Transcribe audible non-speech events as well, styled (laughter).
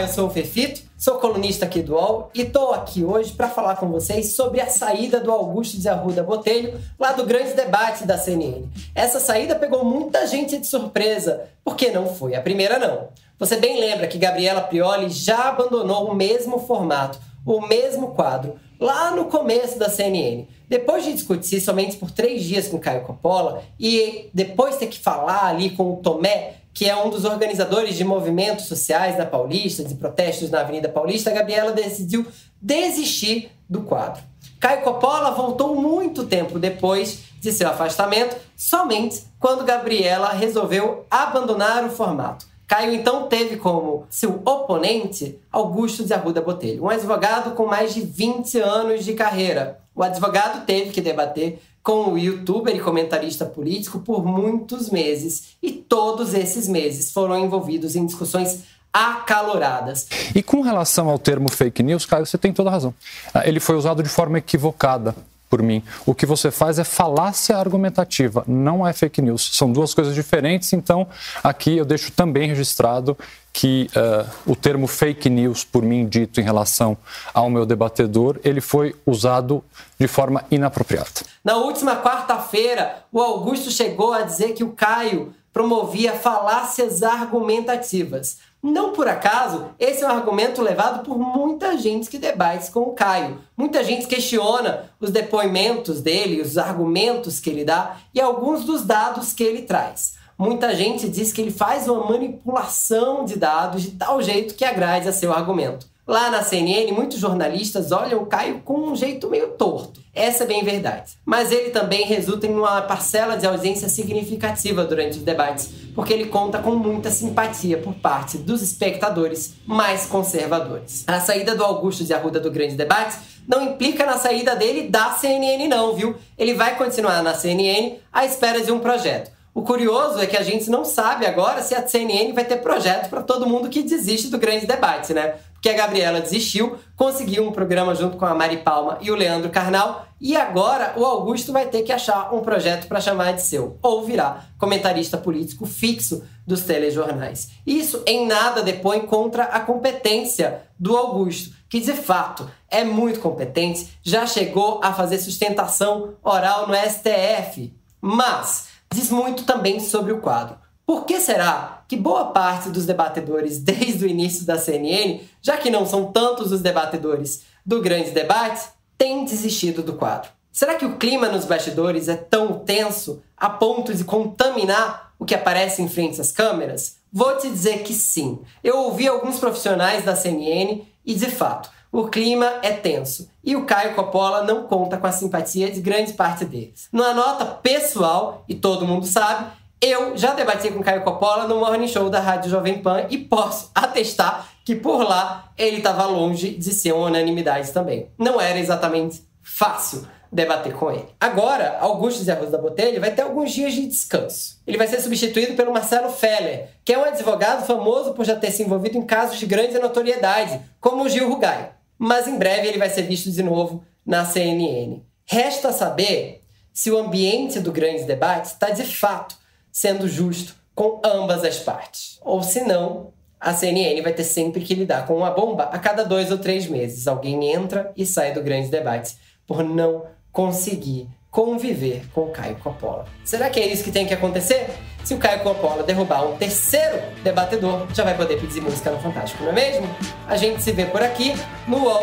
Eu sou o Fefito, sou colunista aqui do UOL e estou aqui hoje para falar com vocês sobre a saída do Augusto de Arruda Botelho lá do grande debate da CNN. Essa saída pegou muita gente de surpresa, porque não foi a primeira não. Você bem lembra que Gabriela Prioli já abandonou o mesmo formato, o mesmo quadro, lá no começo da CNN. Depois de discutir somente por três dias com Caio Coppola e depois ter que falar ali com o Tomé, que é um dos organizadores de movimentos sociais na Paulista, de protestos na Avenida Paulista, a Gabriela decidiu desistir do quadro. Caio Coppola voltou muito tempo depois de seu afastamento, somente quando Gabriela resolveu abandonar o formato. Caio então teve como seu oponente Augusto de Arruda Botelho, um advogado com mais de 20 anos de carreira. O advogado teve que debater com o youtuber e comentarista político por muitos meses, e todos esses meses foram envolvidos em discussões acaloradas. E com relação ao termo fake news, Caio, você tem toda razão. Ah, ele foi usado de forma equivocada por mim. O que você faz é falácia argumentativa, não é fake news. São duas coisas diferentes, então aqui eu deixo também registrado que uh, o termo fake news, por mim dito em relação ao meu debatedor, ele foi usado de forma inapropriada. Na última quarta-feira, o Augusto chegou a dizer que o Caio promovia falácias argumentativas. Não por acaso, esse é um argumento levado por muita gente que debate com o Caio. Muita gente questiona os depoimentos dele, os argumentos que ele dá e alguns dos dados que ele traz. Muita gente diz que ele faz uma manipulação de dados de tal jeito que agrade a seu argumento. Lá na CNN, muitos jornalistas olham o Caio com um jeito meio torto. Essa é bem verdade. Mas ele também resulta em uma parcela de ausência significativa durante os debates, porque ele conta com muita simpatia por parte dos espectadores mais conservadores. A saída do Augusto de Arruda do Grande Debate não implica na saída dele da CNN, não, viu? Ele vai continuar na CNN à espera de um projeto. O curioso é que a gente não sabe agora se a CNN vai ter projeto para todo mundo que desiste do grande debate, né? que a Gabriela desistiu, conseguiu um programa junto com a Mari Palma e o Leandro Carnal, e agora o Augusto vai ter que achar um projeto para chamar de seu, ou virar comentarista político fixo dos telejornais. Isso em nada depõe contra a competência do Augusto, que de fato é muito competente, já chegou a fazer sustentação oral no STF, mas diz muito também sobre o quadro. Por que será que boa parte dos debatedores (laughs) desde o início da CNN, já que não são tantos os debatedores do grande debate, têm desistido do quadro? Será que o clima nos bastidores é tão tenso a ponto de contaminar o que aparece em frente às câmeras? Vou te dizer que sim. Eu ouvi alguns profissionais da CNN e, de fato, o clima é tenso e o Caio Coppola não conta com a simpatia de grande parte deles. Numa nota pessoal, e todo mundo sabe, eu já debati com Caio Coppola no Morning Show da Rádio Jovem Pan e posso atestar que por lá ele estava longe de ser uma unanimidade também. Não era exatamente fácil debater com ele. Agora, Augusto de Arroz da Botelho vai ter alguns dias de descanso. Ele vai ser substituído pelo Marcelo Feller, que é um advogado famoso por já ter se envolvido em casos de grande notoriedade, como o Gil Rugai. Mas em breve ele vai ser visto de novo na CNN. Resta saber se o ambiente do grande debate está de fato sendo justo com ambas as partes. Ou se não, a CNN vai ter sempre que lidar com uma bomba a cada dois ou três meses. Alguém entra e sai do grande debate por não conseguir conviver com o Caio Coppola. Será que é isso que tem que acontecer? Se o Caio Coppola derrubar um terceiro debatedor, já vai poder pedir música no Fantástico, não é mesmo? A gente se vê por aqui no UOL.